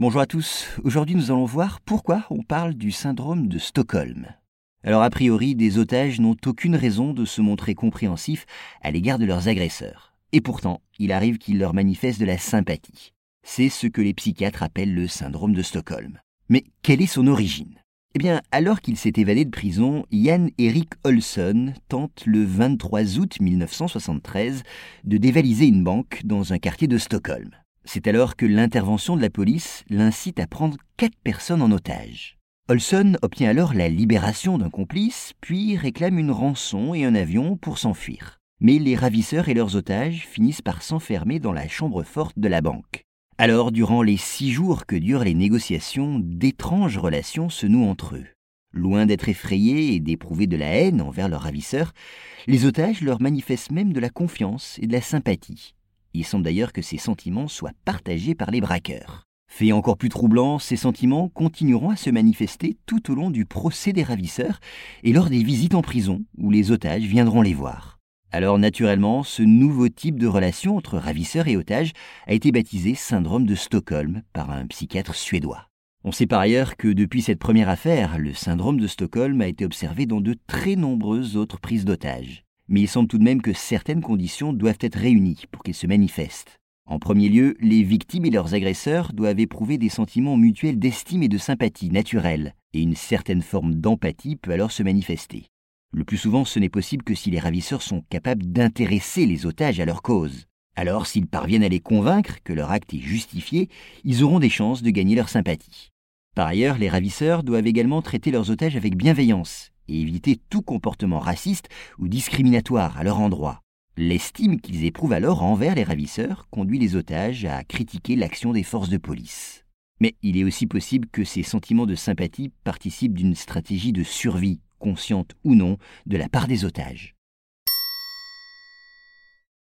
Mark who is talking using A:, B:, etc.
A: Bonjour à tous, aujourd'hui nous allons voir pourquoi on parle du syndrome de Stockholm. Alors a priori, des otages n'ont aucune raison de se montrer compréhensifs à l'égard de leurs agresseurs. Et pourtant, il arrive qu'ils leur manifestent de la sympathie. C'est ce que les psychiatres appellent le syndrome de Stockholm. Mais quelle est son origine? Eh bien, alors qu'il s'est évadé de prison, Jan Erik Olsson tente le 23 août 1973 de dévaliser une banque dans un quartier de Stockholm. C'est alors que l'intervention de la police l'incite à prendre quatre personnes en otage. Olson obtient alors la libération d'un complice, puis réclame une rançon et un avion pour s'enfuir. Mais les ravisseurs et leurs otages finissent par s'enfermer dans la chambre forte de la banque. Alors, durant les six jours que durent les négociations, d'étranges relations se nouent entre eux. Loin d'être effrayés et d'éprouver de la haine envers leurs ravisseurs, les otages leur manifestent même de la confiance et de la sympathie. Il semble d'ailleurs que ces sentiments soient partagés par les braqueurs. Fait encore plus troublant, ces sentiments continueront à se manifester tout au long du procès des ravisseurs et lors des visites en prison où les otages viendront les voir. Alors naturellement, ce nouveau type de relation entre ravisseurs et otages a été baptisé syndrome de Stockholm par un psychiatre suédois. On sait par ailleurs que depuis cette première affaire, le syndrome de Stockholm a été observé dans de très nombreuses autres prises d'otages mais il semble tout de même que certaines conditions doivent être réunies pour qu'il se manifeste. En premier lieu, les victimes et leurs agresseurs doivent éprouver des sentiments mutuels d'estime et de sympathie naturels, et une certaine forme d'empathie peut alors se manifester. Le plus souvent, ce n'est possible que si les ravisseurs sont capables d'intéresser les otages à leur cause. Alors, s'ils parviennent à les convaincre que leur acte est justifié, ils auront des chances de gagner leur sympathie. Par ailleurs, les ravisseurs doivent également traiter leurs otages avec bienveillance et éviter tout comportement raciste ou discriminatoire à leur endroit. L'estime qu'ils éprouvent alors envers les ravisseurs conduit les otages à critiquer l'action des forces de police. Mais il est aussi possible que ces sentiments de sympathie participent d'une stratégie de survie, consciente ou non, de la part des otages.